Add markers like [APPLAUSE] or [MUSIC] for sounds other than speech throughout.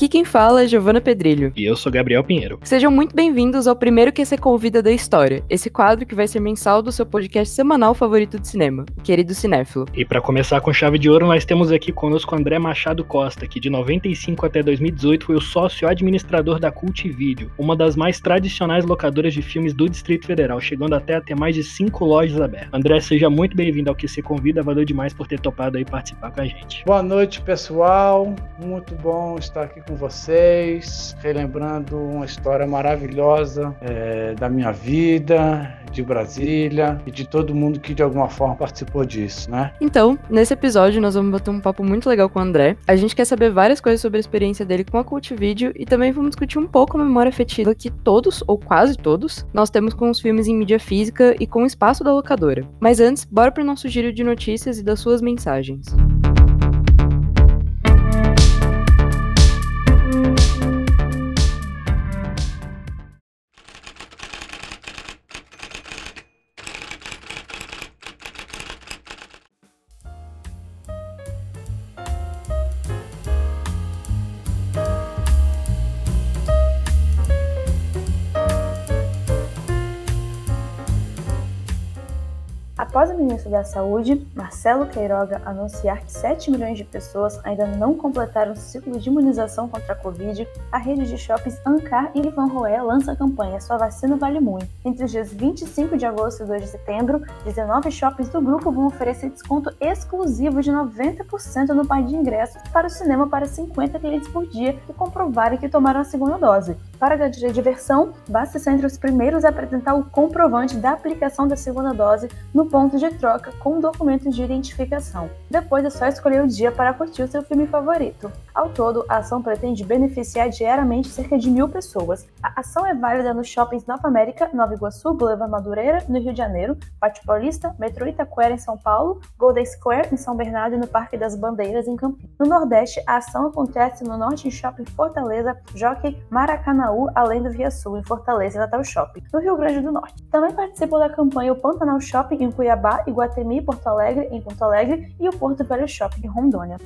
Aqui quem fala é Giovana Pedrilho. E eu sou Gabriel Pinheiro. Sejam muito bem-vindos ao primeiro que você convida da história, esse quadro que vai ser mensal do seu podcast semanal favorito de cinema, querido cinéfilo. E para começar com chave de ouro, nós temos aqui conosco André Machado Costa, que de 95 até 2018 foi o sócio administrador da Cult Video, uma das mais tradicionais locadoras de filmes do Distrito Federal, chegando até a ter mais de cinco lojas abertas. André, seja muito bem-vindo ao que você convida, valeu demais por ter topado aí participar com a gente. Boa noite, pessoal. Muito bom estar aqui com vocês, relembrando uma história maravilhosa é, da minha vida, de Brasília e de todo mundo que de alguma forma participou disso, né? Então, nesse episódio nós vamos bater um papo muito legal com o André. A gente quer saber várias coisas sobre a experiência dele com a Cult Video e também vamos discutir um pouco a memória afetiva que todos, ou quase todos, nós temos com os filmes em mídia física e com o espaço da locadora. Mas antes, bora pro nosso giro de notícias e das suas mensagens. Após o ministro da Saúde, Marcelo Queiroga, anunciar que 7 milhões de pessoas ainda não completaram o ciclo de imunização contra a Covid, a rede de shoppings Ancar e Ivan Roé lança a campanha Sua Vacina Vale Muito. Entre os dias 25 de agosto e 2 de setembro, 19 shoppings do grupo vão oferecer desconto exclusivo de 90% no par de ingressos para o cinema para 50 clientes por dia que comprovarem que tomaram a segunda dose. Para garantir a diversão, basta ser entre os primeiros a apresentar o comprovante da aplicação da segunda dose no ponto de troca com documentos de identificação. Depois é só escolher o dia para curtir o seu filme favorito. Ao todo, a ação pretende beneficiar diariamente cerca de mil pessoas. A ação é válida nos shoppings Nova América, Nova Iguaçu, Boulevard Madureira, no Rio de Janeiro, Pátio Paulista, Metrô Itaquera, em São Paulo, Golden Square, em São Bernardo e no Parque das Bandeiras, em Campinas. No Nordeste, a ação acontece no Norte Shopping Fortaleza, Jockey, Maracanã além do Via Sul, em Fortaleza e Natal Shopping, no Rio Grande do Norte. Também participou da campanha o Pantanal Shopping em Cuiabá, Iguatemi, Porto Alegre, em Porto Alegre e o Porto Velho Shopping em Rondônia.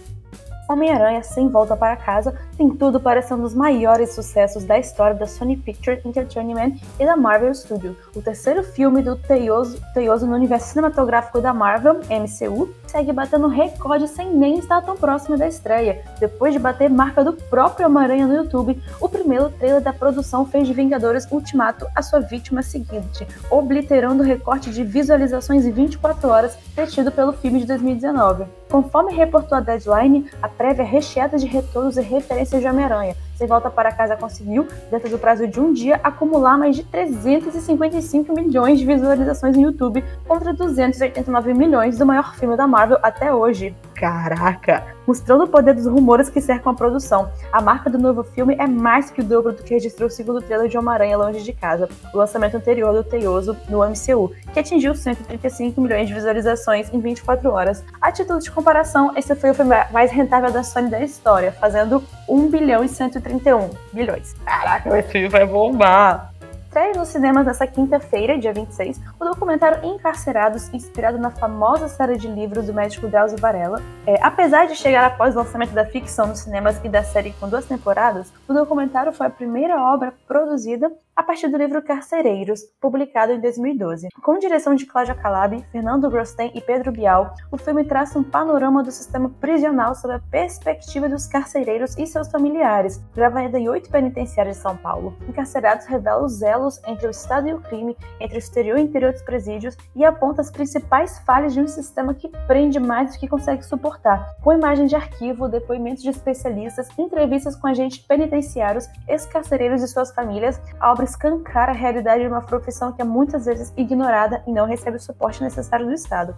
Homem-Aranha Sem Volta para Casa tem tudo para ser um dos maiores sucessos da história da Sony Picture Entertainment e da Marvel Studios. O terceiro filme do Teioso, Teioso no universo cinematográfico da Marvel, MCU, segue batendo recorde sem nem estar tão próximo da estreia. Depois de bater marca do próprio Homem-Aranha no YouTube, o primeiro trailer da produção fez de Vingadores Ultimato a sua vítima seguinte, obliterando o recorte de visualizações em 24 horas detido pelo filme de 2019. Conforme reportou a Deadline, a prévia recheada de retornos e referências de Homem-Aranha, sem Volta para Casa conseguiu, dentro do prazo de um dia, acumular mais de 355 milhões de visualizações no YouTube, contra 289 milhões do maior filme da Marvel até hoje. Caraca! Mostrando o poder dos rumores que cercam a produção. A marca do novo filme é mais que o dobro do que registrou o segundo trailer de Homem-Aranha Longe de Casa, o lançamento anterior do Teioso no MCU, que atingiu 135 milhões de visualizações em 24 horas. A título de comparação, esse foi o filme mais rentável da Sony da história, fazendo 1 bilhão e 131 milhões. Caraca, esse filme vai bombar! Estreia nos cinemas nesta quinta-feira, dia 26, o documentário Encarcerados, inspirado na famosa série de livros do médico Drauzio Varela. É, apesar de chegar após o lançamento da ficção nos cinemas e da série com duas temporadas, o documentário foi a primeira obra produzida a partir do livro Carcereiros, publicado em 2012. Com direção de Cláudia Calab, Fernando Grosten e Pedro Bial, o filme traça um panorama do sistema prisional sob a perspectiva dos carcereiros e seus familiares, gravado em oito penitenciários de São Paulo. Encarcerados revela os elos entre o Estado e o crime, entre o exterior e o interior dos presídios e aponta as principais falhas de um sistema que prende mais do que consegue suportar, com imagem de arquivo, depoimentos de especialistas, entrevistas com agentes penitenciários, ex-carcereiros e suas famílias, a obra escancar a realidade de uma profissão que é muitas vezes ignorada e não recebe o suporte necessário do Estado.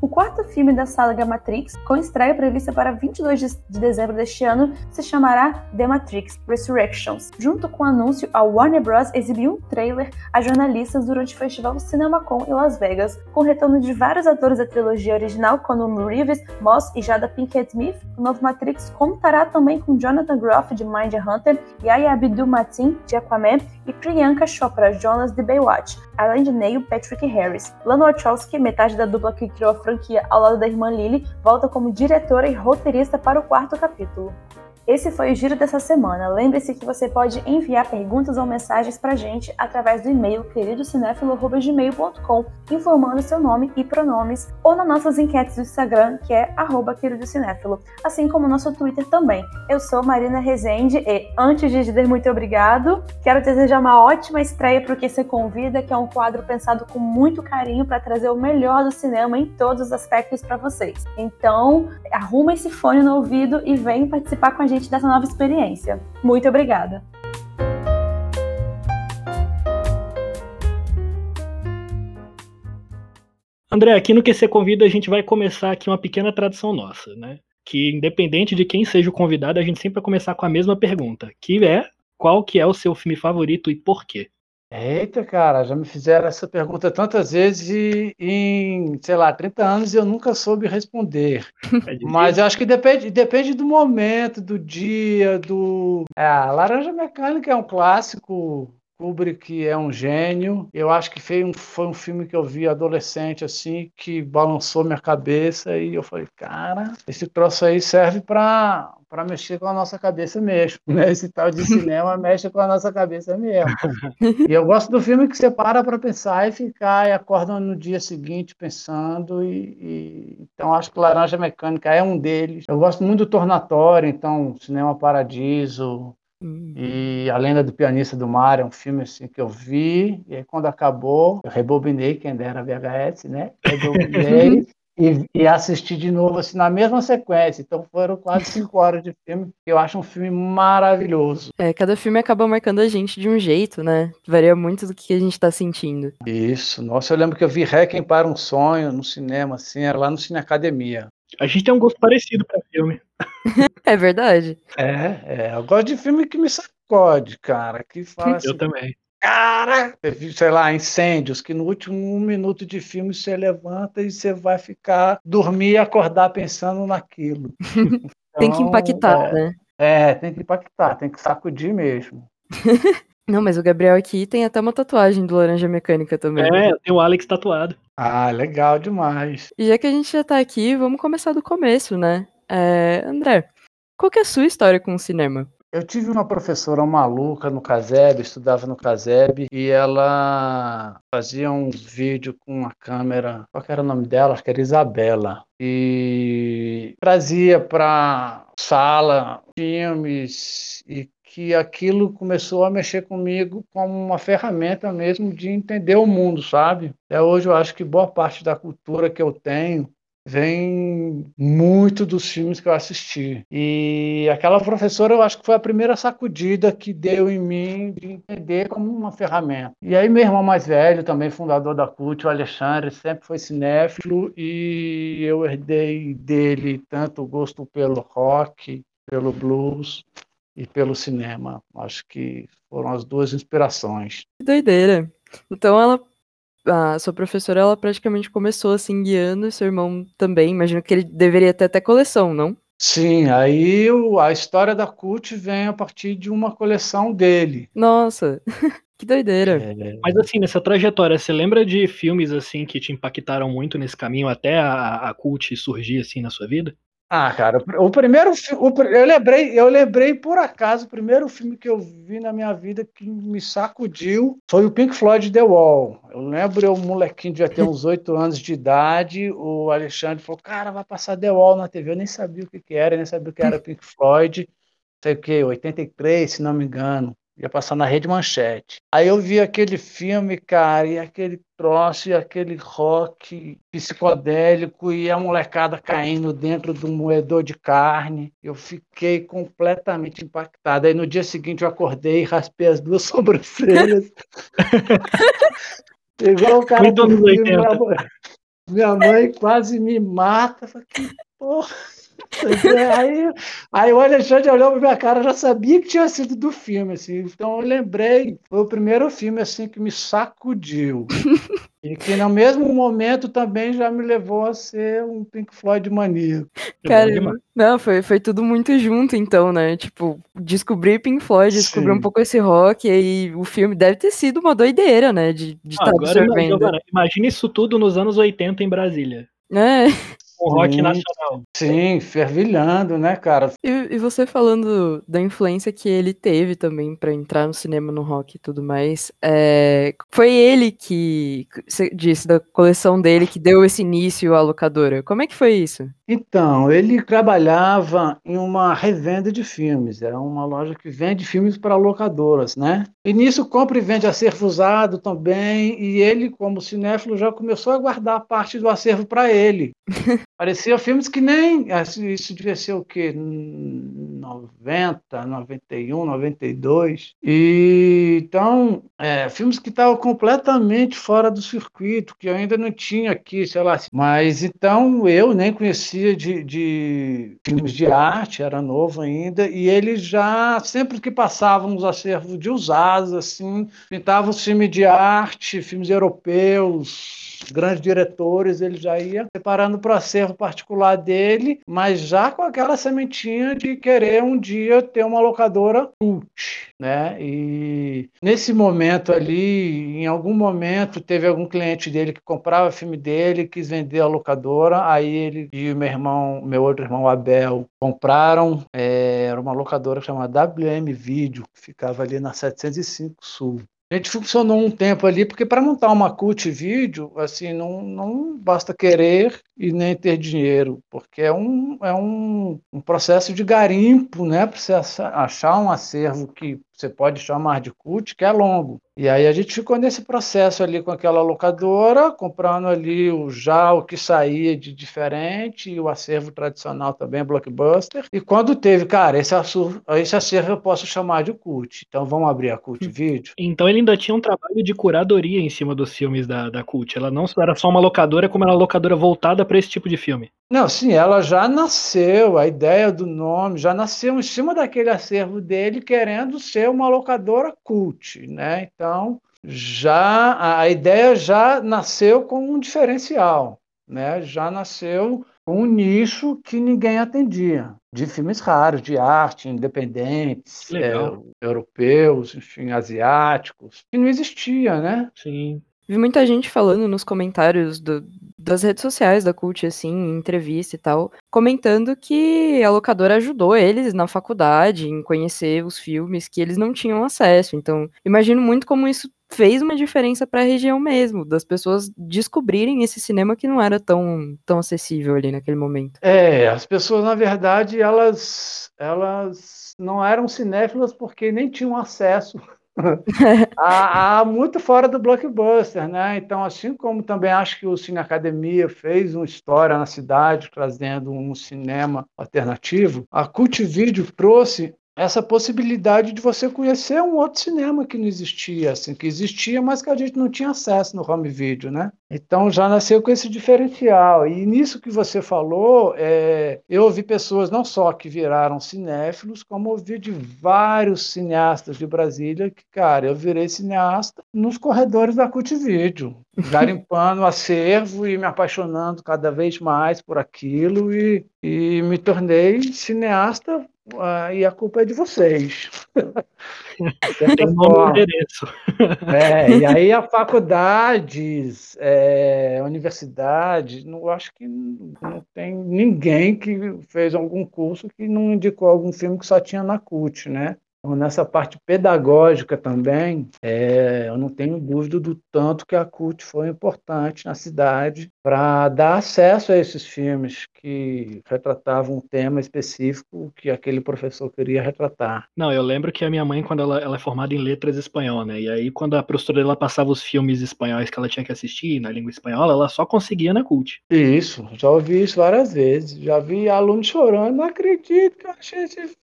O quarto filme da saga Matrix, com estreia prevista para 22 de dezembro deste ano, se chamará The Matrix Resurrections. Junto com o anúncio, a Warner Bros. exibiu um trailer a jornalistas durante o festival CinemaCon em Las Vegas, com o retorno de vários atores da trilogia original, como Reeves, Moss e Jada Pinkett Smith. O novo Matrix contará também com Jonathan Groff de Mind Hunter, Yaya Abdul-Mateen de Aquaman e Priyanka Chopra Jonas de Baywatch, além de Neil Patrick Harris. Lana Wachowski, metade da dupla que criou a franquia ao lado da irmã Lily, volta como diretora e roteirista para o quarto capítulo. Esse foi o giro dessa semana. Lembre-se que você pode enviar perguntas ou mensagens pra gente através do e-mail queridocinéfilo.gmail.com, informando seu nome e pronomes, ou nas nossas enquetes do Instagram, que é queridocinéfilo, assim como nosso Twitter também. Eu sou Marina Rezende e, antes de dizer muito obrigado, quero desejar uma ótima estreia para o Que Você Convida, que é um quadro pensado com muito carinho para trazer o melhor do cinema em todos os aspectos para vocês. Então, arruma esse fone no ouvido e vem participar com a gente dessa nova experiência. Muito obrigada! André, aqui no QC Convida a gente vai começar aqui uma pequena tradição nossa, né? Que independente de quem seja o convidado, a gente sempre vai começar com a mesma pergunta, que é qual que é o seu filme favorito e por quê? Eita, cara, já me fizeram essa pergunta tantas vezes e em, sei lá, 30 anos eu nunca soube responder. [LAUGHS] É Mas eu acho que depende, depende do momento, do dia, do. É, a Laranja Mecânica é um clássico. Kubrick é um gênio. Eu acho que foi um, foi um filme que eu vi adolescente, assim, que balançou minha cabeça e eu falei, cara, esse troço aí serve para para mexer com a nossa cabeça mesmo, né? Esse tal de cinema [LAUGHS] mexe com a nossa cabeça mesmo. E eu gosto do filme que você para para pensar e ficar e acorda no dia seguinte pensando e, e... então acho que Laranja Mecânica é um deles. Eu gosto muito do Tornatório, então Cinema Paradiso, Hum. e A Lenda do Pianista do Mar é um filme assim que eu vi, e aí quando acabou, eu rebobinei, quem dera VHS, né? Rebobinei [LAUGHS] e, e assisti de novo assim na mesma sequência. Então foram quase cinco horas de filme, que eu acho um filme maravilhoso. É, cada filme acaba marcando a gente de um jeito, né? Varia muito do que a gente tá sentindo. Isso, nossa, eu lembro que eu vi Requiem para um Sonho no cinema, assim, era lá no Cine Academia. A gente tem um gosto parecido para filme. É verdade. É, é, eu gosto de filme que me sacode, cara, que fala assim, Eu também. cara, sei lá, incêndios, que no último minuto de filme você levanta e você vai ficar, dormir e acordar pensando naquilo. [LAUGHS] Tem que Então, impactar, é, né? É, tem que impactar, tem que sacudir mesmo. [LAUGHS] Não, mas o Gabriel aqui tem até uma tatuagem do Laranja Mecânica também. É, tem o Alex tatuado. Ah, legal demais. E já que a gente já tá aqui, vamos começar do começo, né? É, André, qual que é a sua história com o cinema? Eu tive uma professora maluca no Caseb, estudava no Caseb, e ela fazia uns vídeos com uma câmera, qual que era o nome dela? Acho que era Isabela. E trazia para sala filmes e que aquilo começou a mexer comigo como uma ferramenta mesmo de entender o mundo, sabe? Até hoje eu acho que boa parte da cultura que eu tenho vem muito dos filmes que eu assisti. E aquela professora, eu acho que foi a primeira sacudida que deu em mim de entender como uma ferramenta. E aí, meu irmão mais velho, também fundador da CUT, o Alexandre, sempre foi cinéfilo e eu herdei dele tanto o gosto pelo rock, pelo blues e pelo cinema. Acho que foram as duas inspirações. Que doideira. Então ela. A sua professora, ela praticamente começou assim guiando, e seu irmão também. Imagino que ele deveria ter até coleção, não? Sim, aí o- a história da CUT vem a partir de uma coleção dele. Nossa, [LAUGHS] que doideira. É, Mas assim, nessa trajetória, você lembra de filmes assim que te impactaram muito nesse caminho até a, a cult surgir assim na sua vida? Ah, cara, o pr- o primeiro eu lembrei, eu lembrei por acaso, o primeiro filme que eu vi na minha vida que me sacudiu foi o Pink Floyd The Wall. Eu lembro, eu, molequinho, devia ter uns oito anos de idade, o Alexandre falou, cara, vai passar The Wall na TV. Eu nem sabia o que que era, nem sabia o que era Pink Floyd. Sei o que, 83, se não me engano. Ia passar na Rede Manchete. Aí eu vi aquele filme, cara, e aquele troço, e aquele rock psicodélico, e a molecada caindo dentro do moedor de carne. Eu fiquei completamente impactado. Aí no dia seguinte eu acordei e raspei as duas [LAUGHS] sobrancelhas. Igual o cara Muito do filme, 80. minha mãe, minha mãe quase me mata. Eu Falei, que porra. Aí, aí o Alexandre olhou pra minha cara, já sabia que tinha sido do filme, assim. Então eu lembrei, foi o primeiro filme assim que me sacudiu. [LAUGHS] E que no mesmo momento também já me levou a ser um Pink Floyd maníaco. É Cara, não, foi, foi tudo muito junto, então, né? Tipo, descobrir Pink Floyd, descobrir um pouco esse rock, e aí o filme deve ter sido uma doideira, né? De Ah, estar Agora, ima- absorvendo. Giovana, imagina isso tudo nos anos 80 em Brasília. É, o rock nacional. Sim, fervilhando, né, cara? E, e, você falando da influência que ele teve também para entrar no cinema, no rock e tudo mais, é, foi ele que, você disse, da coleção dele, que deu esse início à locadora. Como é que foi isso? Então, ele trabalhava em uma revenda de filmes, era uma loja que vende filmes para locadoras, né? E nisso compra e vende acervo usado também, e ele, como cinéfilo, já começou a guardar parte do acervo para ele. [LAUGHS] Parecia filmes que nem. Assim, isso devia ser o quê? 90, 91, 92. E, então, é, filmes que estavam completamente fora do circuito, que eu ainda não tinha aqui, sei lá. Mas então eu nem conhecia de, de filmes de arte, era novo ainda, e ele já, sempre que passavam os acervos de usados, assim, pintava os filmes de arte, filmes europeus grandes diretores, ele já ia preparando para o acervo particular dele, mas já com aquela sementinha de querer um dia ter uma locadora cult, né? E nesse momento ali, em algum momento, teve algum cliente dele que comprava filme dele, quis vender a locadora, aí ele e meu irmão, meu outro irmão Abel, compraram, é, era uma locadora chamada WM Video, que ficava ali na 705 Sul. A gente funcionou um tempo ali, porque para montar uma cult vídeo, assim, não, não basta querer e nem ter dinheiro, porque é um, é um, um processo de garimpo, né? Para você achar um acervo que você pode chamar de cult, que é longo. E aí a gente ficou nesse processo ali com aquela locadora, comprando ali o já o que saía de diferente, e o acervo tradicional também, blockbuster. E quando teve, cara, esse, esse acervo eu posso chamar de cult. Então vamos abrir a cult vídeo. Então ele ainda tinha um trabalho de curadoria em cima dos filmes da, da cult. Ela não era só uma locadora, como era uma locadora voltada para esse tipo de filme. Não, sim, ela já nasceu, a ideia do nome já nasceu em cima daquele acervo dele, querendo ser uma locadora cult, né? Então, já a ideia já nasceu com um diferencial, né? Já nasceu com um nicho que ninguém atendia, de filmes raros, de arte, independentes, é, europeus, enfim, asiáticos, que não existia, né? Sim. Vi muita gente falando nos comentários do, das redes sociais da Cult, assim, em entrevista e tal, comentando que a locadora ajudou eles na faculdade, em conhecer os filmes que eles não tinham acesso. Então, imagino muito como isso fez uma diferença para a região mesmo, das pessoas descobrirem esse cinema que não era tão, tão acessível ali naquele momento. É, as pessoas, na verdade, elas, elas não eram cinéfilas porque nem tinham acesso [LAUGHS] há, muito fora do blockbuster, né? Então, assim como também acho que o Cine Academia fez uma história na cidade, trazendo um cinema alternativo, a Cult Video trouxe essa possibilidade de você conhecer um outro cinema que não existia, assim, que existia, mas que a gente não tinha acesso no home video, né? Então já nasceu com esse diferencial. E nisso que você falou, é, eu ouvi pessoas não só que viraram cinéfilos, como ouvi de vários cineastas de Brasília que, cara, eu virei cineasta nos corredores da Cult Video, [LAUGHS] garimpando acervo e me apaixonando cada vez mais por aquilo e, e me tornei cineasta ah, e a culpa é de vocês. [LAUGHS] Tem endereço. É, e aí a faculdades, é, universidade, não acho que não tem ninguém que fez algum curso que não indicou algum filme que só tinha na CUT, né? Então, nessa parte pedagógica também, é, eu não tenho dúvida do tanto que a CUT foi importante na cidade para dar acesso a esses filmes que retratavam um tema específico que aquele professor queria retratar. Não, eu lembro que a minha mãe, quando ela, ela é formada em letras espanhol, né? E aí, quando a professora dela passava os filmes espanhóis que ela tinha que assistir na língua espanhola, ela só conseguia na CUT. Isso, já ouvi isso várias vezes. Já vi aluno chorando, não acredito que eu achei esse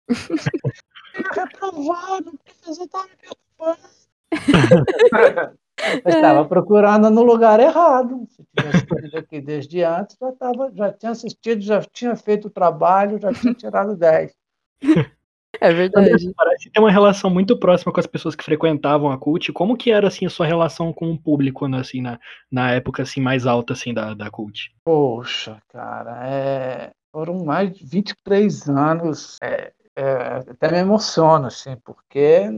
reprovado, o professor estava me preocupando. [LAUGHS] Eu estava procurando no lugar errado. Se tivesse aqui desde antes, já, tava, já tinha assistido, já tinha feito o trabalho, já tinha tirado 10. É verdade. Parece ter uma relação muito próxima com as pessoas que frequentavam a cult. Como que era assim a sua relação com o público né, assim na, na época assim mais alta assim da, da cult? Poxa, cara, é... foram mais de 23 anos é é, até me emociono, assim, porque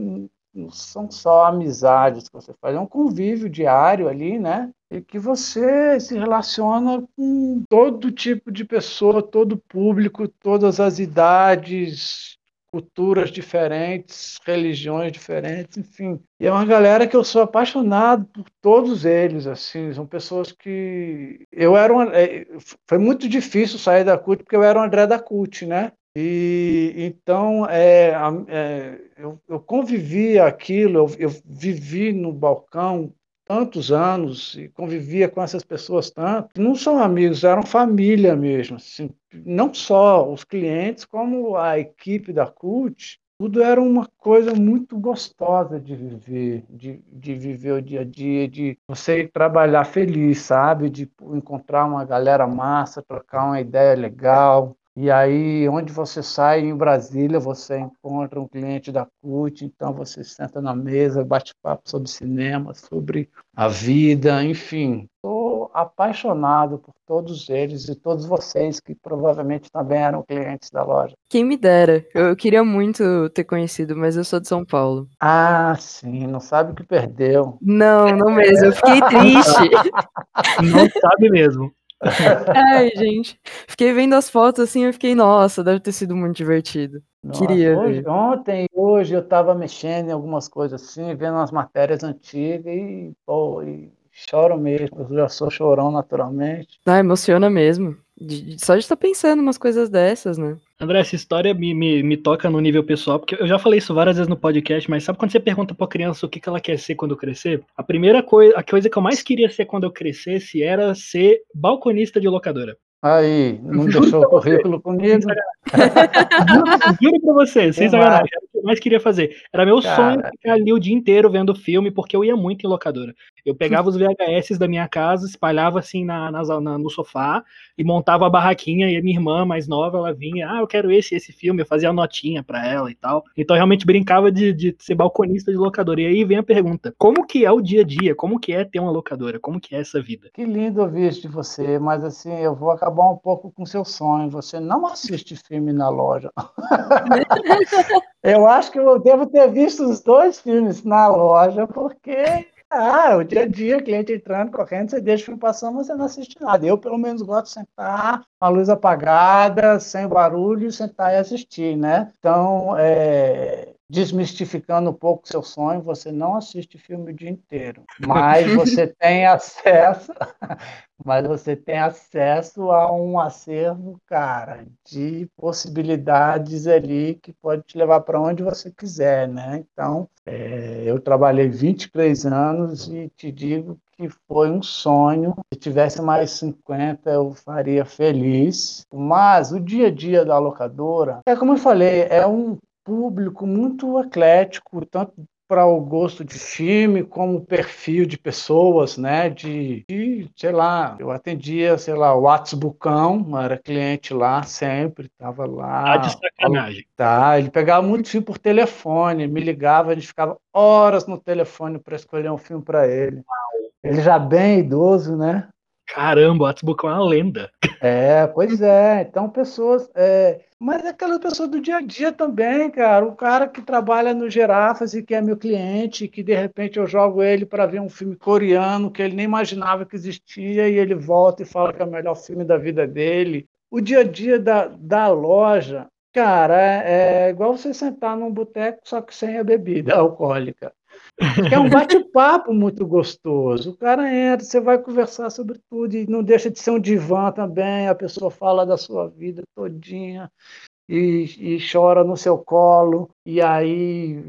não são só amizades que você faz, é um convívio diário ali, né? E que você se relaciona com todo tipo de pessoa, todo público, todas as idades, culturas diferentes, religiões diferentes, enfim. E é uma galera que eu sou apaixonado por todos eles, assim, são pessoas que eu era. É, foi muito difícil sair da CUT porque eu era o André da CUT, né? E então é, é, eu, eu, convivi aquilo, eu, eu, vivi no balcão tantos anos e convivia com essas pessoas tanto, não são amigos, eram família mesmo. Assim, não só os clientes, como a equipe da CUT, tudo era uma coisa muito gostosa de viver, de, de viver o dia a dia, de você trabalhar feliz, sabe? De encontrar uma galera massa, trocar uma ideia legal. E aí, onde você sai em Brasília, você encontra um cliente da CUT, então você senta na mesa, bate papo sobre cinema, sobre a vida, enfim. Estou apaixonado por todos eles e todos vocês que provavelmente também eram clientes da loja. Quem me dera. Eu queria muito ter conhecido, mas eu sou de São Paulo. Ah, sim, não sabe o que perdeu. Não, não mesmo. Eu fiquei triste. [LAUGHS] não sabe mesmo. [LAUGHS] Ai, gente. Fiquei vendo as fotos assim, eu fiquei, nossa, deve ter sido muito divertido. Nossa, Queria. Hoje, ontem e hoje eu estava mexendo em algumas coisas assim, vendo umas matérias antigas e, pô, e choro mesmo. Eu já sou chorão naturalmente. Ah, emociona mesmo. De, só de estar pensando umas coisas dessas, né? André, essa história me, me, me toca no nível pessoal, porque eu já falei isso várias vezes no podcast, mas sabe quando você pergunta pra criança o que, que ela quer ser quando crescer? A primeira coisa, a coisa que eu mais queria ser quando eu crescesse era ser balconista de locadora. Aí, não [LAUGHS] deixou o currículo comigo. Juro pra você, sem sacanagem, [LAUGHS] que eu mais queria fazer. Era meu Cara. sonho ficar ali o dia inteiro vendo filme, porque eu ia muito em locadora. Eu pegava os VHS da minha casa, espalhava assim na, na, no sofá e montava a barraquinha. E a minha irmã mais nova, ela vinha, ah, eu quero esse, esse filme. Eu fazia notinha pra ela e tal. Então eu realmente brincava de, de ser balconista de locadora. E aí vem a pergunta: como que é o dia a dia? Como que é ter uma locadora? Como que é essa vida? Que lindo ouvir isso de você, mas assim, eu vou acabar um pouco com seu sonho. Você não assiste filme na loja. [LAUGHS] eu acho que eu devo ter visto os dois filmes na loja, porque ah, o dia a dia, cliente entrando, correndo, você deixa o filme passando, você não assiste nada. Eu, pelo menos, gosto de sentar a luz apagada, sem barulho, sentar e assistir, né? Então, é, desmistificando um pouco seu sonho, você não assiste filme o dia inteiro, mas você [LAUGHS] tem acesso, [LAUGHS] mas você tem acesso a um acervo, cara, de possibilidades ali que pode te levar para onde você quiser, né? Então, é, eu trabalhei 23 anos e te digo que foi um sonho. Se tivesse mais 50, eu faria feliz. Mas o dia a dia da locadora, é como eu falei, é um público muito eclético, tanto para o gosto de filme, como perfil de pessoas, né? De, de, sei lá, eu atendia, sei lá, o Bucão, era cliente lá sempre, estava lá. Ah, de sacanagem. Tá, ele pegava muito filme por telefone, me ligava, a gente ficava horas no telefone para escolher um filme para ele. Ele já bem idoso, né? Caramba, o Atsbucão é uma lenda. É, pois é. Então, pessoas. É... Mas é aquela pessoa do dia a dia também, cara. O cara que trabalha no Girafas e que é meu cliente, que de repente eu jogo ele para ver um filme coreano que ele nem imaginava que existia e ele volta e fala que é o melhor filme da vida dele. O dia a dia da, da loja, cara, é, é igual você sentar num boteco, só que sem a bebida [LAUGHS] alcoólica. [LAUGHS] É um bate-papo muito gostoso. O cara entra, você vai conversar sobre tudo e não deixa de ser um divã também. A pessoa fala da sua vida todinha e, e chora no seu colo. E aí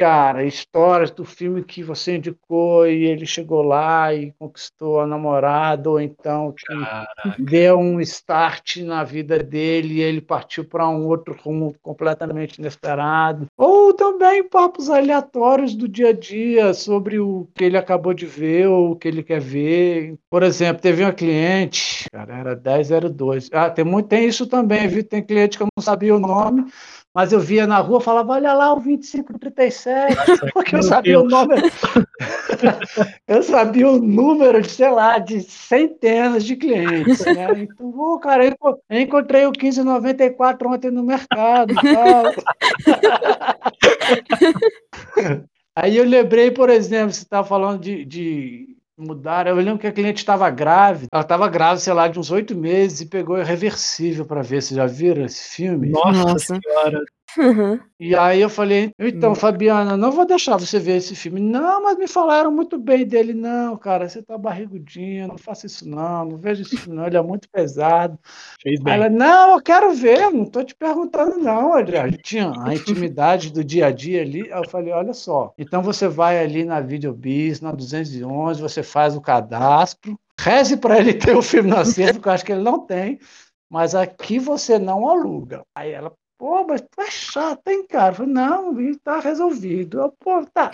cara, histórias do filme que você indicou e ele chegou lá e conquistou a namorada, ou então que Caraca. deu um start na vida dele e ele partiu para um outro rumo completamente inesperado. Ou também papos aleatórios do dia a dia sobre o que ele acabou de ver ou o que ele quer ver. Por exemplo, teve uma cliente, cara, era 1002. Ah, tem muito, tem isso também, viu? Tem cliente que eu não sabia o nome mas eu via na rua, falava, olha lá o 2537, [LAUGHS] porque eu sabia Deus. o número. [LAUGHS] eu sabia o número de, sei lá, de centenas de clientes. Né? [LAUGHS] Então, oh, cara, eu encontrei o 1594 ontem no mercado. Aí eu lembrei, por exemplo, você estava falando de, de mudar. Eu lembro que a cliente estava grávida. Ela estava grávida, sei lá, de uns oito meses e pegou Irreversível para ver. Vocês já viram esse filme? Nossa, Nossa. senhora. Uhum. E aí eu falei, então, Hum. Fabiana, não vou deixar você ver esse filme. Não, mas me falaram muito bem dele. Não, cara, você tá barrigudinha, não faça isso não, não veja isso não, ele é muito pesado. Fez bem. ela, não, eu quero ver, não tô te perguntando não, Adriano. Tinha a intimidade do dia a dia ali. Aí eu falei, olha só, então você vai ali na Videobis, na 211, você faz o cadastro, reze para ele [LAUGHS] ter o filme no acervo, que eu acho que ele não tem, mas aqui você não aluga. Aí ela, pô, mas tu é chato, hein, cara? Eu falei, não, tá resolvido. Eu, pô, tá.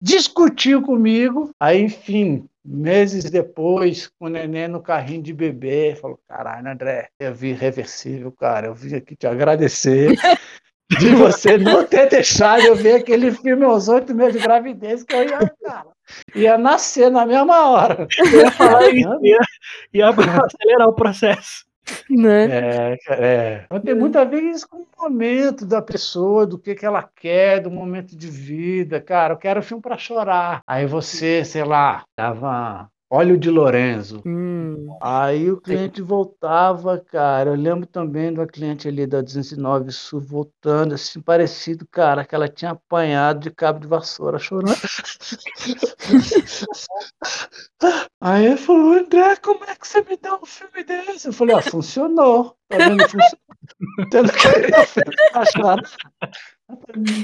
Discutiu comigo, aí, enfim, meses depois, com o neném no carrinho de bebê, falou: caralho, André, eu vi irreversível, cara, eu vim aqui te agradecer [LAUGHS] de você não ter deixado eu ver aquele filme aos oito meses de gravidez, que eu ia, cara, ia nascer na mesma hora. Eu [LAUGHS] ia falar isso, ia, ia acelerar o processo. Né? É, é. Mas tem muito a ver isso com o momento da pessoa, do que, que ela quer, do momento de vida. Cara, eu quero filme para chorar. Aí você, sei lá, tava Óleo de Lorenzo. Hum. Aí o cliente voltava, cara. Eu lembro também da cliente ali da 209 Sul voltando, assim, parecido, cara, que ela tinha apanhado de cabo de vassoura chorando. [LAUGHS] Aí ele falou, André, como é que você me dá um filme desse? Eu falei, ó, funcionou. Tá vendo? Funcionou. [LAUGHS] Você não queria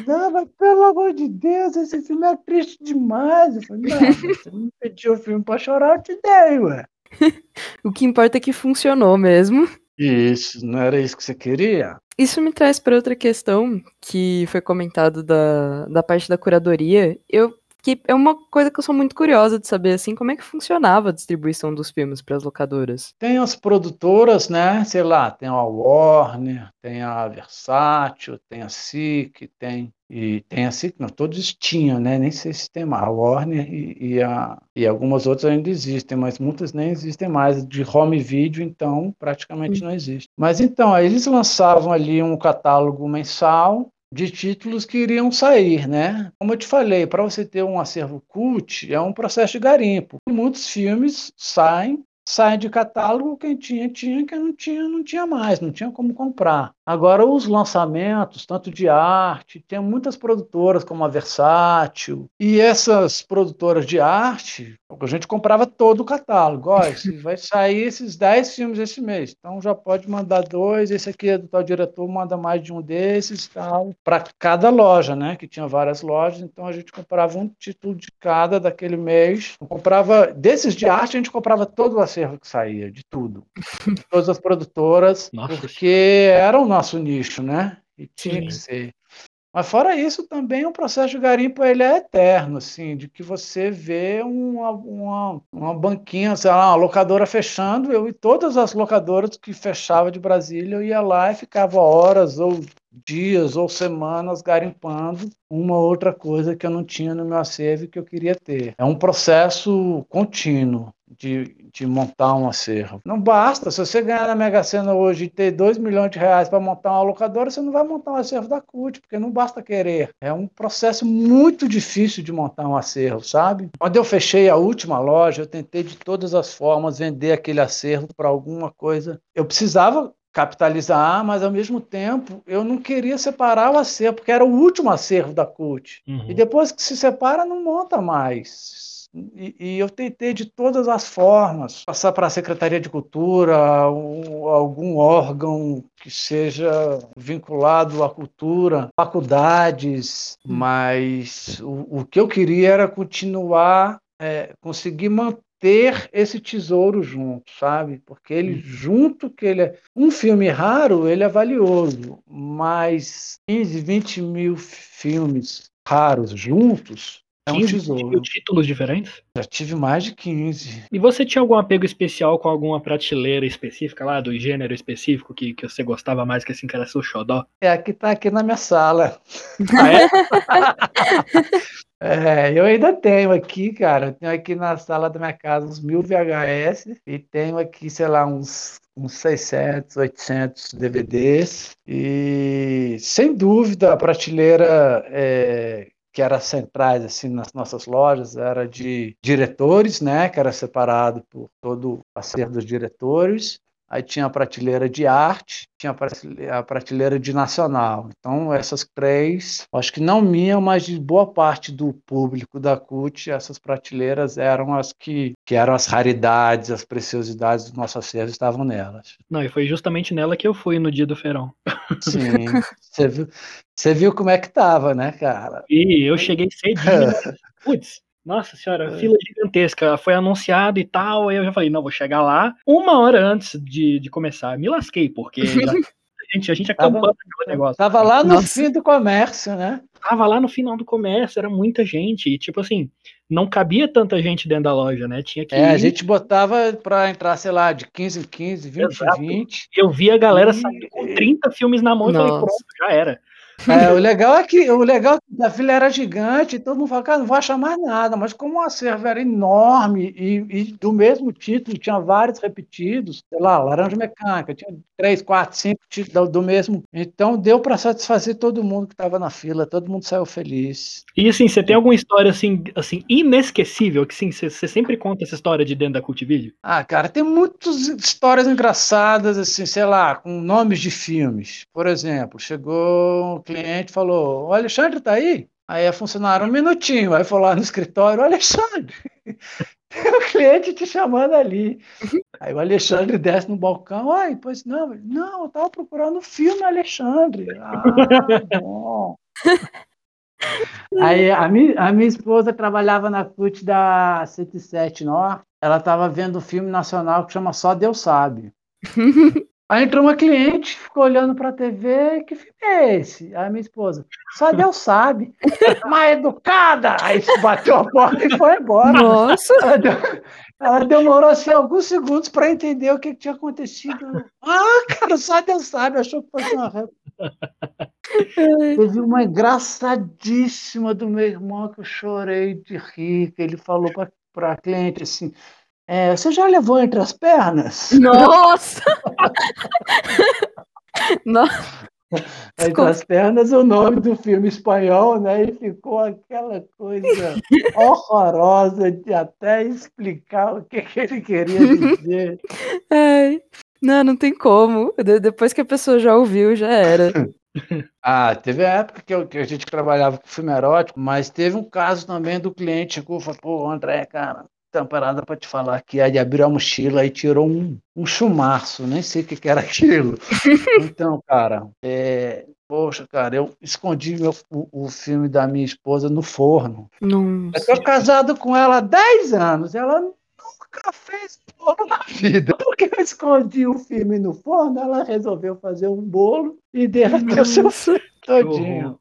Não, mas pelo amor de Deus, esse filme é triste demais. Eu falei, não, você me pediu o filme pra chorar, eu te dei, ué. [LAUGHS] O que importa é que funcionou mesmo. Isso, não era isso que você queria? Isso me traz para outra questão que foi comentado da, da parte da curadoria. Eu que é uma coisa que eu sou muito curiosa de saber assim, como é que funcionava a distribuição dos filmes para as locadoras. Tem as produtoras, né? Sei lá, tem a Warner, tem a Versátil, tem a SIC, tem e tem a SIC, não, todos tinham, né? Nem sei se tem mais. A Warner e, e, a, e algumas outras ainda existem, mas muitas nem existem mais. De home video, então, praticamente não existe. Mas então, aí eles lançavam ali um catálogo mensal de títulos que iriam sair, né? Como eu te falei, para você ter um acervo cult é um processo de garimpo. Muitos filmes saem, saem de catálogo, quem tinha tinha, quem não tinha não tinha mais, não tinha como comprar. Agora os lançamentos, tanto de arte, tem muitas produtoras como a Versátil. E essas produtoras de arte, a gente comprava todo o catálogo. Olha, [LAUGHS] vai sair esses 10 filmes esse mês, então já pode mandar dois, esse aqui é do tal diretor, manda mais de um desses, tal, para cada loja, né? Que tinha várias lojas, então a gente comprava um título de cada daquele mês. Eu comprava desses de arte, a gente comprava todo o acervo que saía, de tudo, de [LAUGHS] todas as produtoras, Nossa. porque era o nosso nicho, né? E tinha Sim. que ser. Mas fora isso, também o processo de garimpo ele é eterno, assim, de que você vê uma, uma, uma banquinha, sei lá, uma locadora fechando, eu e todas as locadoras que fechava de Brasília, eu ia lá e ficava horas ou dias ou semanas garimpando uma outra coisa que eu não tinha no meu acervo que eu queria ter. É um processo contínuo de, de montar um acervo. Não basta, se você ganhar na Mega Sena hoje e ter 2 milhões de reais para montar uma locadora, você não vai montar um acervo da CUT, porque não basta querer. É um processo muito difícil de montar um acervo, sabe? Quando eu fechei a última loja, eu tentei de todas as formas vender aquele acervo para alguma coisa. Eu precisava capitalizar, mas ao mesmo tempo eu não queria separar o acervo, porque era o último acervo da CUT. Uhum. E depois que se separa, não monta mais. E, e eu tentei de todas as formas passar para a Secretaria de Cultura, um- algum órgão que seja vinculado à cultura, faculdades, mas o, o que eu queria era continuar, é, conseguir manter esse tesouro junto, sabe? Porque ele junto que ele é um filme raro, ele é valioso, mas 15, 20 mil filmes raros juntos é um 15 tesouro. mil títulos diferentes? Já tive mais de 15. E você tinha algum apego especial com alguma prateleira específica lá, do gênero específico que, que você gostava mais, que assim, que era seu xodó? É a que tá aqui na minha sala. Ah, é? [LAUGHS] É, eu ainda tenho aqui, cara. Eu tenho aqui na sala da minha casa uns mil VHS e tenho aqui, sei lá, uns, uns 600, 800 DVDs. E sem dúvida a prateleira é, que era centrais assim nas nossas lojas era de diretores, né, que era separado por todo o acervo dos diretores. Aí tinha a prateleira de arte, tinha a prateleira de nacional. Então, essas três, acho que não minha, mas de boa parte do público da CUT, essas prateleiras eram as que, que eram as raridades, as preciosidades do nosso acervo estavam nelas. Não, e foi justamente nela que eu fui no dia do feirão. Sim, você viu, você viu como é que tava, né, cara? E eu cheguei cedinho. [LAUGHS] Putz, nossa senhora, é. fila gigantesca. Foi anunciado e tal. Aí eu já falei, não, vou chegar lá uma hora antes de, de começar. Me lasquei, porque [LAUGHS] já, a gente, a gente acampando aquele negócio. Tava lá no Nossa. fim do comércio, né? Tava lá no final do comércio, era muita gente. E, tipo assim, não cabia tanta gente dentro da loja, né? Tinha que. É, ir. a gente botava pra entrar, sei lá, de 15 em 15, 20 em 20. Eu vi a galera saindo com 30 filmes na mão e falei, pronto, já era. É, o [LAUGHS] legal é que o legal é que a fila era gigante, todo mundo falava, cara, não vou achar mais nada, mas como o acervo era enorme e, e, do mesmo título, tinha vários repetidos, sei lá, Laranja Mecânica, tinha três, quatro, cinco títulos do, do mesmo, então deu para satisfazer todo mundo que estava na fila, todo mundo saiu feliz. E assim, você tem alguma história assim, assim inesquecível, que sim, você, você sempre conta essa história de dentro da Cult Video? Ah, cara, tem muitas histórias engraçadas, assim, sei lá, com nomes de filmes. Por exemplo, chegou cliente falou: O Alexandre tá aí? Aí a funcionária, um minutinho. Aí foi lá no escritório: Alexandre, [LAUGHS] tem um cliente te chamando ali. Aí o Alexandre desce no balcão: Ai, pois não, não, eu tava procurando o filme Alexandre. Ah, bom. Aí a minha, a minha esposa trabalhava na CUT da 107 Norte. Ela estava vendo um filme nacional que chama Só Deus Sabe. [LAUGHS] Aí entrou uma cliente, ficou olhando para a TV, que filme é esse? Aí minha esposa, só Deus sabe. [LAUGHS] Mal educada! Aí bateu a porta e foi embora. Nossa! Ela, demorou assim, alguns segundos para entender o que, que, tinha acontecido. Ah, cara, só Deus sabe, achou que fosse uma Teve uma engraçadíssima do meu irmão que eu chorei de rir, que ele falou para a cliente assim, é, você já levou entre as pernas? Nossa! [LAUGHS] Nossa. Entre as pernas o nome do filme espanhol, né? E ficou aquela coisa [LAUGHS] horrorosa de até explicar o que, que ele queria dizer. [LAUGHS] Ai, não, não tem como. De depois que a pessoa já ouviu, já era. Ah, teve a época que, eu, que, a gente trabalhava com filme erótico, mas teve um caso também do cliente que falou, pô, André, cara, temporada para te falar que aí abriu a mochila e tirou um, um chumaço, nem sei o que, que era aquilo. [LAUGHS] então, cara, é, poxa, cara, eu escondi meu, o, o, filme da minha esposa no forno. Nossa. Eu tô casado com ela há 10 anos, ela nunca fez bolo na vida. [LAUGHS] Porque eu escondi o filme no forno, ela resolveu fazer um bolo e derreteu seu filme todinho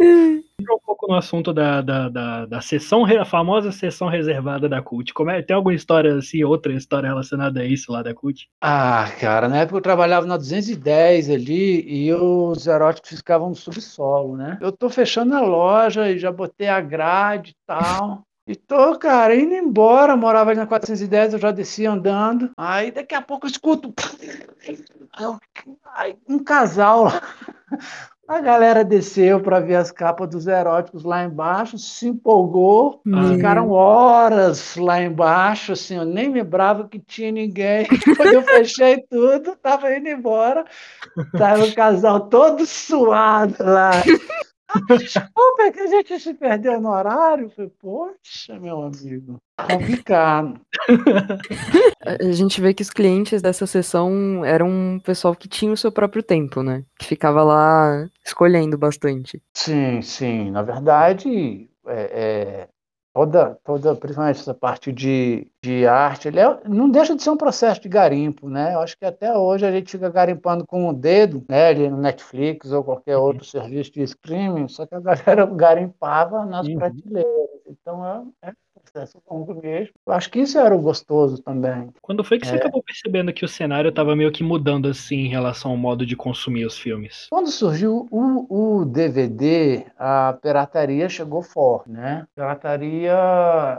um pouco no assunto da, da, da, da sessão, a famosa sessão reservada da CUT. Como é, tem alguma história assim, outra história relacionada a isso lá da CUT? Ah, cara, na época eu trabalhava na 210 ali e os eróticos ficavam no subsolo, né? Eu tô fechando a loja e já botei a grade e tal. E tô, cara, indo embora, morava ali na 410, eu já descia andando. Aí daqui a pouco eu escuto um casal lá. A galera desceu para ver as capas dos eróticos lá embaixo, se empolgou, hum. ficaram horas lá embaixo, assim, eu nem lembrava que tinha ninguém. [LAUGHS] Quando eu fechei tudo, tava indo embora, tava o casal todo suado lá. Desculpa, é que a gente se perdeu no horário. falei, poxa, meu amigo, complicado. A gente vê que os clientes dessa sessão eram um pessoal que tinha o seu próprio tempo, né? Que ficava lá escolhendo bastante. Sim, sim. Na verdade, é, é, toda, toda, principalmente essa parte de, de arte, ele é, não deixa de ser um processo de garimpo, né? Eu acho que até hoje a gente fica garimpando com o dedo, né? Ali no Netflix ou qualquer outro uhum. serviço de streaming, só que a galera [LAUGHS] garimpava nas uhum. prateleiras. Então é, é processo longo mesmo. Eu acho que isso era o gostoso também. Quando foi que você é. acabou percebendo que o cenário estava meio que mudando assim em relação ao modo de consumir os filmes? Quando surgiu o, o DVD, a pirataria chegou forte, né? A pirataria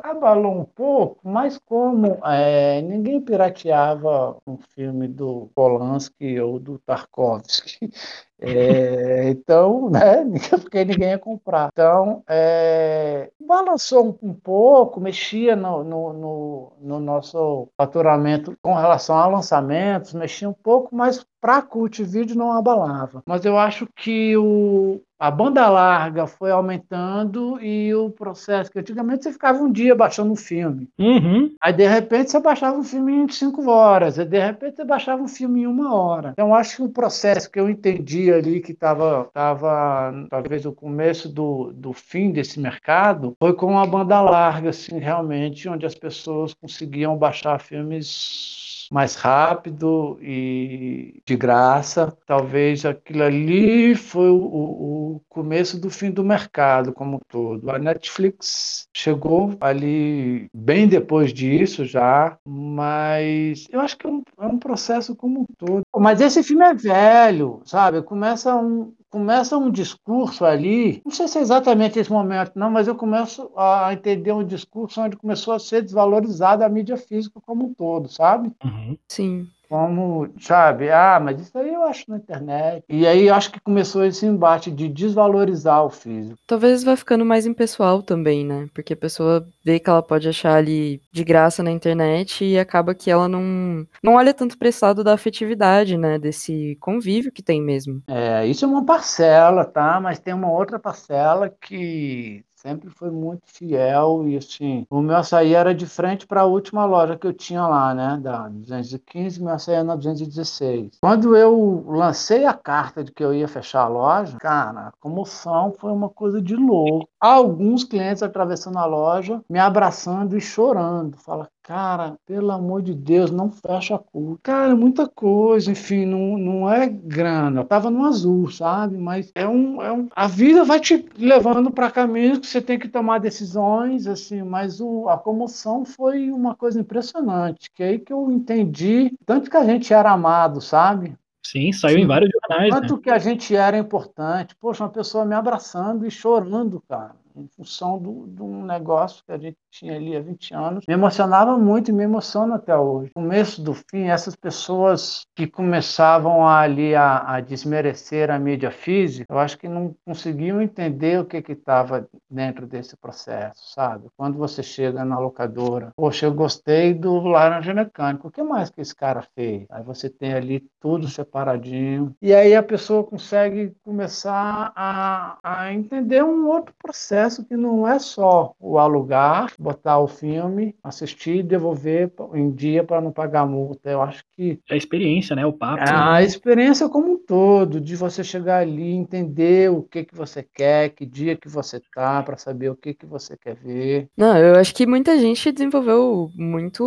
abalou um pouco, mas como é, ninguém pirateava um filme do Polanski ou do Tarkovsky, é, então, [LAUGHS] né, [LAUGHS] porque ninguém ia comprar. Então, é, balançou um, um, pouco, mexia no, no, no, no, nosso faturamento com relação a lançamentos, mexia um pouco, mas para cult vídeo não abalava. Mas eu acho que o, a banda larga foi aumentando e o processo, que antigamente você ficava um dia baixando um filme. Uhum. Aí de repente você baixava um filme em cinco horas, aí de repente você baixava um filme em uma hora. Então acho que o processo que eu entendi ali que estava tava, talvez o começo do, do fim desse mercado foi com a banda larga, assim, realmente, onde as pessoas conseguiam baixar filmes mais rápido e de graça. Talvez aquilo ali foi o, o começo do fim do mercado como um todo. A Netflix chegou ali bem depois disso já, mas eu acho que é um, é um processo como um todo. Mas esse filme é velho, sabe? Começa um, começa um discurso ali, não sei se é exatamente esse momento, não, mas eu começo a entender um discurso onde começou a ser desvalorizada a mídia física como um todo, sabe? Uhum. Sim como, sabe, ah, mas isso aí eu acho na internet. E aí eu acho que começou esse embate de desvalorizar o físico. Talvez vai ficando mais impessoal também, né? Porque a pessoa vê que ela pode achar ali de graça na internet e acaba que ela não, não olha tanto para esse lado da afetividade, né? Desse convívio que tem mesmo. É, isso é uma parcela, tá? Mas tem uma outra parcela que sempre foi muito fiel e assim, o meu açaí era de frente para a última loja que eu tinha lá, né, da 215, meu açaí era na 216. Quando eu lancei a carta de que eu ia fechar a loja, cara, a comoção foi uma coisa de louco. Alguns clientes atravessando a loja, me abraçando e chorando, fala, Cara, pelo amor de Deus, não fecha a curva. Cara, muita coisa, enfim, não, não é grana. Eu tava no azul, sabe? Mas é um, é um. A vida vai te levando para caminhos que você tem que tomar decisões, assim, mas o, a comoção foi uma coisa impressionante. Que é aí que eu entendi tanto que a gente era amado, sabe? Sim, saiu Sim. em vários jornais. Quanto né? que a gente era importante. Poxa, uma pessoa me abraçando e chorando, cara em função do, de um negócio que a gente tinha ali há 20 anos. Me emocionava muito e me emociona até hoje. No começo do fim, essas pessoas que começavam ali a, a desmerecer a mídia física, eu acho que não conseguiam entender o que estava dentro desse processo, sabe? Quando você chega na locadora, poxa, eu gostei do Laranja Mecânico, o que mais que esse cara fez? Aí você tem ali tudo separadinho, e aí a pessoa consegue começar a, a entender um outro processo processo que não é só o alugar, botar o filme, assistir e devolver em dia para não pagar multa. Eu acho que. É a experiência, né? O papo. É a experiência como um todo, de você chegar ali, entender o que, que você quer, que dia que você tá, para saber o que, que você quer ver. Não, eu acho que muita gente desenvolveu muito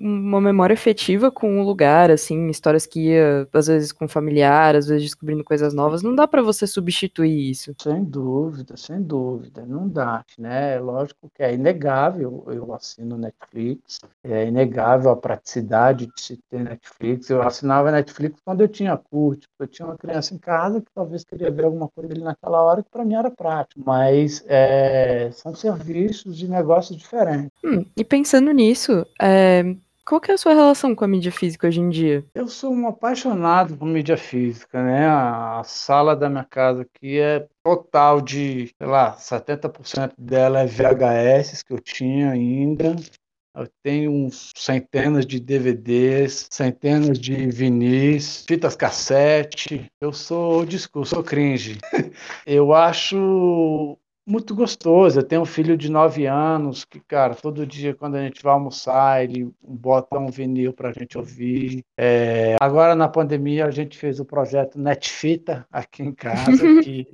uma memória efetiva com o lugar, assim, histórias que ia, às vezes, com familiar, às vezes descobrindo coisas novas. Não dá para você substituir isso. Sem dúvida, sem dúvida não dá, né? Lógico que é inegável, eu assino Netflix, é inegável a praticidade de se ter Netflix. Eu assinava Netflix quando eu tinha curto, eu tinha uma criança em casa que talvez queria ver alguma coisa ali naquela hora que para mim era prático, mas é, são serviços de negócios diferentes. Hum, e pensando nisso, é, qual que é a sua relação com a mídia física hoje em dia? Eu sou um apaixonado por mídia física, né? A sala da minha casa aqui é total de, sei lá, 70% dela é VHS que eu tinha ainda. Eu tenho uns centenas de DVDs, centenas de vinis, fitas cassete. Eu sou discurso, sou cringe. [LAUGHS] Eu acho muito gostoso. Eu tenho um filho de nove anos que, cara, todo dia quando a gente vai almoçar, ele bota um vinil para a gente ouvir. É, agora na pandemia a gente fez o projeto Netfita aqui em casa, [LAUGHS] que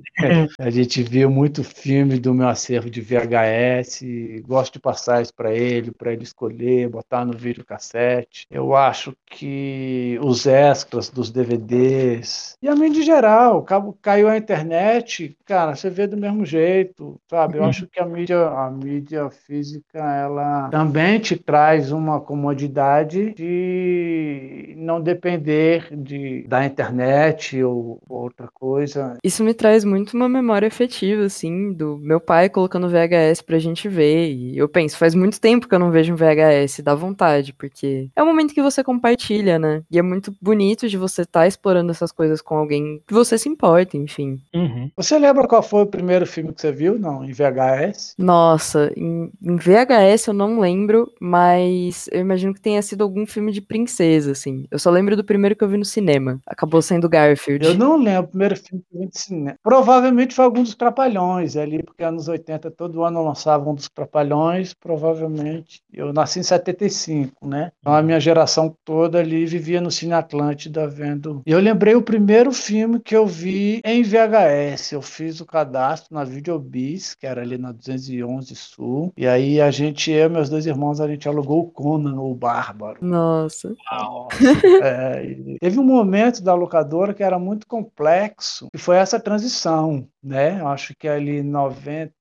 a gente viu muito filme do meu acervo de VHS. Gosto de passar isso para ele, para ele escolher, botar no videocassete. Eu acho que os extras dos DVDs e a mídia em geral, caiu a internet, cara, você vê do mesmo jeito muito, sabe? Eu Uhum. acho que a mídia, a mídia física, ela também te traz uma comodidade de não depender de, da internet ou outra coisa. Isso me traz muito uma memória afetiva, assim, do meu pai colocando VHS pra gente ver. E eu penso, faz muito tempo que eu não vejo um VHS, dá vontade, porque é um momento que você compartilha, né? E é muito bonito de você estar explorando essas coisas com alguém que você se importa, enfim. Uhum. Você lembra qual foi o primeiro filme que você viu? Não, em VHS? Nossa, em, em VHS eu não lembro, mas eu imagino que tenha sido algum filme de princesa, assim. Eu só lembro do primeiro que eu vi no cinema. Acabou sendo Garfield. Eu não lembro o primeiro filme que eu vi de cinema. Provavelmente foi algum dos Trapalhões ali, porque anos 80 todo ano lançavam um dos Trapalhões, provavelmente. Eu nasci em 75, né? Então a minha geração toda ali vivia no Cine Atlântida vendo. E eu lembrei o primeiro filme que eu vi em VHS. Eu fiz o cadastro na Que era ali na 211 Sul. E aí a gente, eu e meus dois irmãos, a gente alugou o Conan, o Bárbaro. Nossa. É, teve um momento da locadora que era muito complexo, que foi essa transição, né? Eu acho que ali 90 e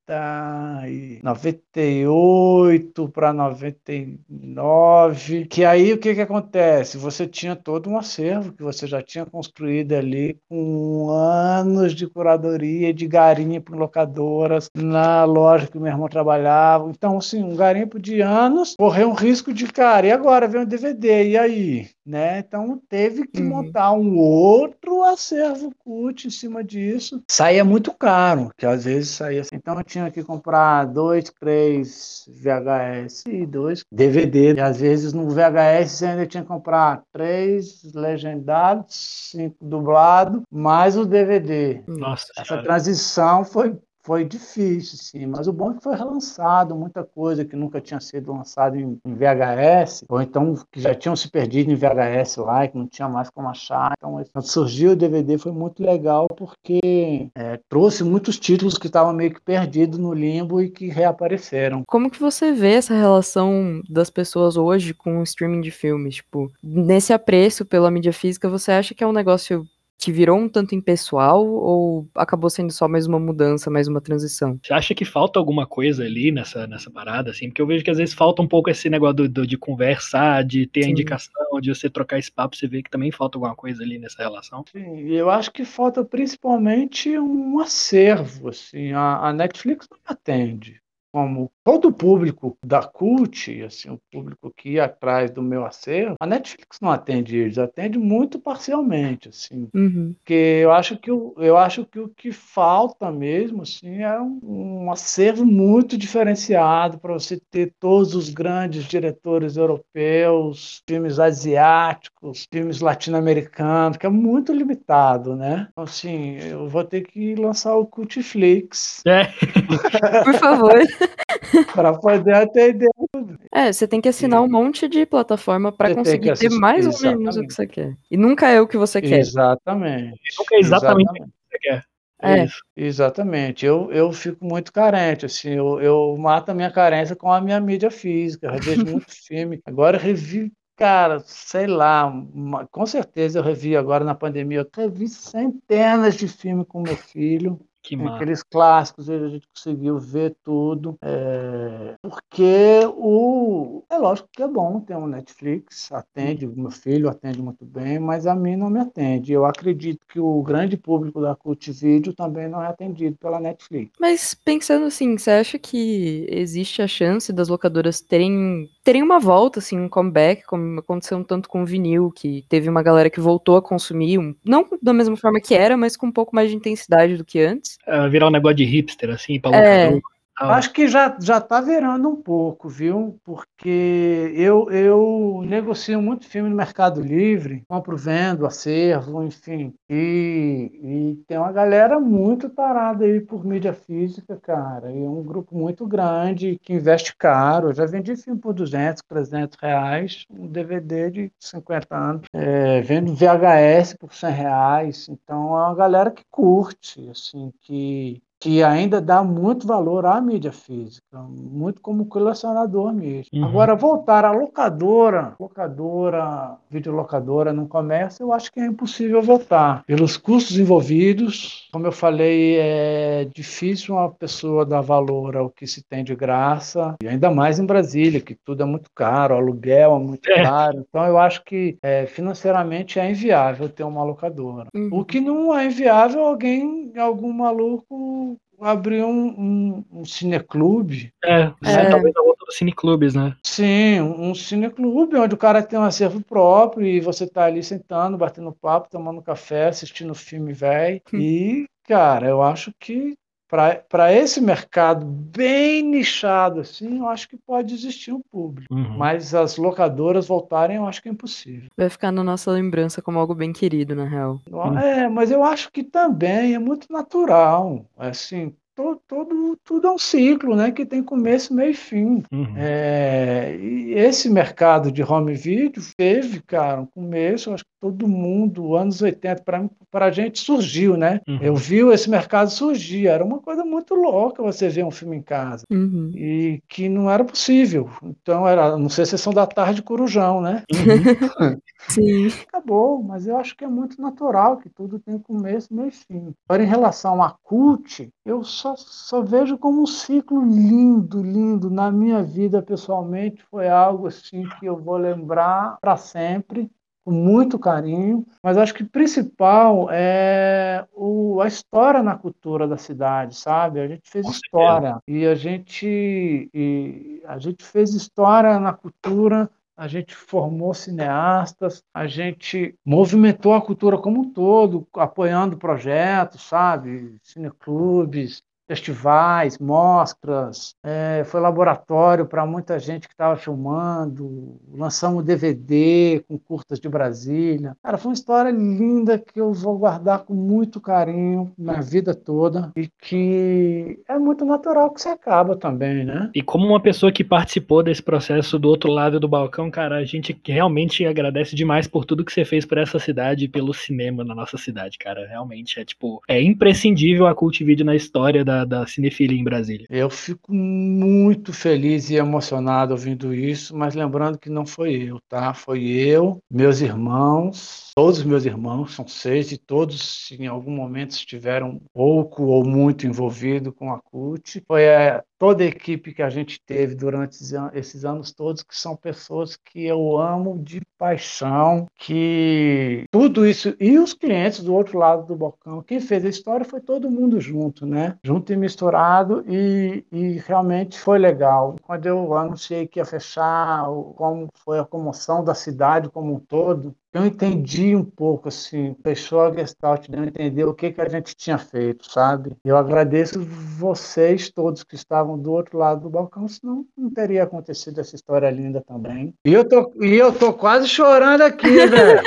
98 para 99, que aí o que que acontece? Você tinha todo um acervo que você já tinha construído ali com anos de curadoria, de garimpo em locadoras, na loja que meu irmão trabalhava. Então, assim, um garimpo de anos, correu um risco de, cara, e agora vem o DVD, e aí? Né? Então, teve que Uhum. montar um outro acervo cult em cima disso. Saía muito caro, que às vezes saía assim. Então, eu tinha que comprar dois, três VHS e dois DVD. E às vezes no VHS você ainda tinha que comprar três legendados, cinco dublados, mais o DVD. Nossa Essa senhora. transição foi, foi difícil, sim, mas o bom é que foi relançado muita coisa que nunca tinha sido lançado em, em VHS, ou então que já tinham se perdido em VHS lá, que não tinha mais como achar. Então, surgiu o DVD foi muito legal porque é, trouxe muitos títulos que estavam meio que perdidos no limbo e que reapareceram. Como que você vê essa relação das pessoas hoje com o streaming de filmes? Tipo, nesse apreço pela mídia física, você acha que é um negócio que virou um tanto impessoal ou acabou sendo só mais uma mudança, mais uma transição? Você acha que falta alguma coisa ali nessa, nessa parada, assim? Porque eu vejo que às vezes falta um pouco esse negócio do, do- de conversar, de ter a Sim. indicação, de você trocar esse papo, você vê que também falta alguma coisa ali nessa relação. Sim, e eu acho que falta principalmente um acervo, assim, a, a Netflix não atende. Como todo o público da Cult, assim, o público que ia atrás do meu acervo, a Netflix não atende eles, atende muito parcialmente, assim. Uhum. Porque eu acho que o, eu acho que o que falta mesmo assim é um, um acervo muito diferenciado para você ter todos os grandes diretores europeus, filmes asiáticos, filmes latino-americanos, que é muito limitado, né? Então, assim, eu vou ter que lançar o Cultflix É, Por favor. [LAUGHS] para poder atender. É, você tem que assinar um monte de plataforma tem conseguir ter mais ou menos o que você quer. E nunca é o que você quer. Exatamente. nunca é exatamente o Exatamente. que você quer. É, É. isso. Exatamente. Eu, eu fico muito carente, assim, eu, eu mato a minha carência com a minha mídia física. Eu revejo [LAUGHS] muito filme. Agora eu revi, cara, sei lá, uma- com certeza eu revi agora na pandemia, eu revi centenas de filmes com meu filho. Que massa. Aqueles clássicos, a gente conseguiu ver tudo. é, porque o. É lógico que é bom ter um Netflix, atende, o meu filho atende muito bem, mas a mim não me atende. Eu acredito que o grande público da Cult Video também não é atendido pela Netflix. Mas pensando assim, você acha que existe a chance das locadoras terem, terem uma volta, assim, um comeback, como aconteceu um tanto com o vinil, que teve uma galera que voltou a consumir, um- não da mesma forma que era, mas com um pouco mais de intensidade do que antes? Virar um negócio de hipster, assim, pra É. Acho que já já está virando um pouco, viu? Porque eu, eu negocio muito filme no Mercado Livre, compro, vendo, acervo, enfim. E, e tem uma galera muito tarada aí por mídia física, cara. E é um grupo muito grande que investe caro. Eu já vendi filme por 200, 300 reais, um DVD de 50 anos. É, vendo VHS por 100 reais. Então é uma galera que curte, assim, que que ainda dá muito valor à mídia física, muito como colecionador mesmo. Uhum. Agora, voltar à locadora, locadora, videolocadora no comércio, eu acho que é impossível voltar. Pelos custos envolvidos, como eu falei, é difícil uma pessoa dar valor ao que se tem de graça, e ainda mais em Brasília, que tudo é muito caro, o aluguel é muito É. caro. Então, eu acho que é, financeiramente é inviável ter uma locadora. Uhum. O que não é inviável alguém, algum maluco, abrir um, um, um cineclube. É, É. talvez a volta dos cineclubes, né? Sim, um cineclube onde o cara tem um acervo próprio e você tá ali sentando, batendo papo, tomando café, assistindo filme velho. Hum. E, cara, eu acho que para esse mercado bem nichado assim, eu acho que pode existir um público. Uhum. Mas as locadoras voltarem, eu acho que é impossível. Vai ficar na nossa lembrança como algo bem querido, na real. É, mas eu acho que também é muito natural. Assim, to- todo, tudo é um ciclo, né? Que tem começo, meio e fim. Uhum. É, e esse mercado de home video teve, cara, um começo, eu acho que todo mundo, anos 80, para a gente surgiu, né? Uhum. Eu vi esse mercado surgir, era uma coisa muito louca você ver um filme em casa. Uhum. E que não era possível. Então era, não sei, sessão da tarde Corujão, né? Uhum. [LAUGHS] [LAUGHS] Sim. acabou, mas eu acho que é muito natural que tudo tem começo, meio e fim. Agora, em relação a cult, eu só, só vejo como um ciclo lindo, lindo. Na minha vida, pessoalmente, foi algo assim que eu vou lembrar para sempre, com muito carinho. Mas acho que o principal é o, a história na cultura da cidade, sabe? A gente fez Com história e a gente, e a gente fez história na cultura a gente formou cineastas, a gente movimentou a cultura como um todo, apoiando projetos, sabe? Cineclubes, festivais, mostras, é, foi laboratório para muita gente que estava filmando, lançamos DVD com curtas de Brasília. Cara, foi uma história linda que eu vou guardar com muito carinho na vida toda e que é muito natural que se acaba também, né? E como uma pessoa que participou desse processo do outro lado do balcão, cara, a gente realmente agradece demais por tudo que você fez por essa cidade e pelo cinema na nossa cidade, cara. Realmente é tipo, é imprescindível a Cult Video na história da, da cinefilia em Brasília. Eu fico muito feliz e emocionado ouvindo isso, mas lembrando que não foi eu, tá? Foi eu, meus irmãos, todos os meus irmãos, são seis, e todos em algum momento estiveram pouco ou muito envolvidos com a CUT. Foi é, toda a equipe que a gente teve durante esses an- esses anos todos, que são pessoas que eu amo de paixão, que tudo isso, e os clientes do outro lado do balcão, quem fez a história foi todo mundo junto, né? Junto e misturado, e, e realmente foi legal. Quando eu anunciei que ia fechar, como foi a comoção da cidade como um todo, eu entendi um pouco, assim, a Gestalt, deu entender o que, que a gente tinha feito, sabe? Eu agradeço vocês todos que estavam do outro lado do balcão, senão não teria acontecido essa história linda também. E eu tô, e eu tô quase chorando aqui, [LAUGHS] velho.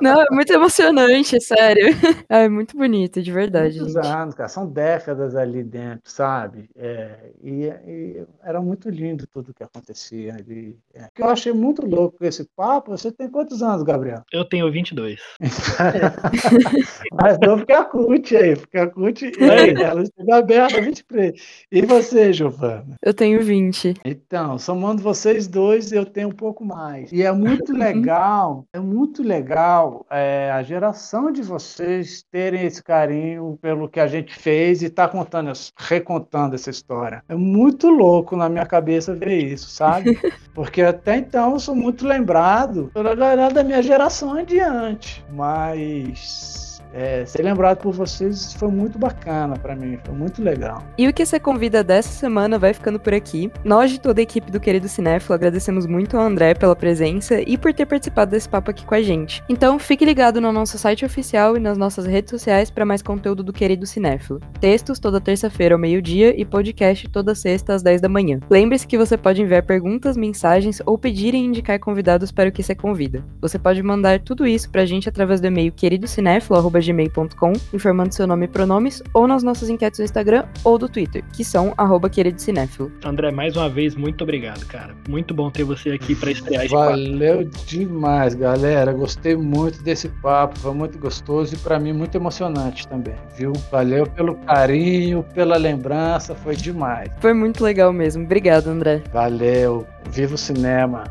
Não, é muito emocionante, sério. [LAUGHS] É muito bonito, de verdade, Muitos gente. anos, cara, são décadas ali dentro, sabe? É, e, e era muito lindo tudo que acontecia ali. É. O que eu achei muito louco com esse papo, você tem quantos anos, Gabriel? Eu tenho 22. [LAUGHS] Mais novo que a CUT aí, porque a CUT, aí, ela aberta 23. E você, Giovana? Eu tenho 20. Então, somando vocês dois, eu tenho um pouco mais. E é muito legal, é muito legal é, a geração de vocês terem esse carinho pelo que a gente fez e tá contando, recontando essa história. É muito louco na minha cabeça ver isso, sabe? [LAUGHS] Porque até então eu sou muito lembrado pela galera da minha geração adiante. Mas é, ser lembrado por vocês foi muito bacana para mim, foi muito legal. E o que você convida dessa semana vai ficando por aqui. Nós de toda a equipe do Querido Cinéfilo agradecemos muito ao André pela presença e por ter participado desse papo aqui com a gente. Então fique ligado no nosso site oficial e nas nossas redes sociais para mais conteúdo do Querido Cinéfilo. Textos toda terça-feira ao meio-dia e podcast toda sexta às 10 da manhã. Lembre-se que você pode enviar perguntas, mensagens ou pedir e indicar convidados para o que você convida. Você pode mandar tudo isso pra gente através do e-mail queridocinéfilo.gmail.com queridocinéfilo.gmail.com, informando seu nome e pronomes, ou nas nossas enquetes do Instagram ou do Twitter, que são arroba queridocinéfilo. André, mais uma vez, muito obrigado, cara. Muito bom ter você aqui para estrear. Valeu demais, galera. Gostei muito desse papo, foi muito gostoso e para mim muito emocionante também, viu? Valeu pelo carinho, pela lembrança, foi demais. Foi muito legal mesmo. Obrigado, André. Valeu. Viva o cinema.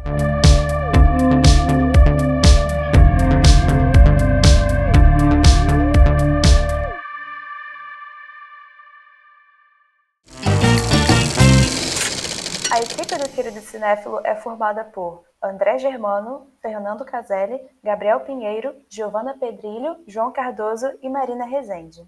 A equipe do Querido Cinéfilo é formada por André Germano, Fernando Caselli, Gabriel Pinheiro, Giovana Pedrilho, João Cardoso e Marina Rezende.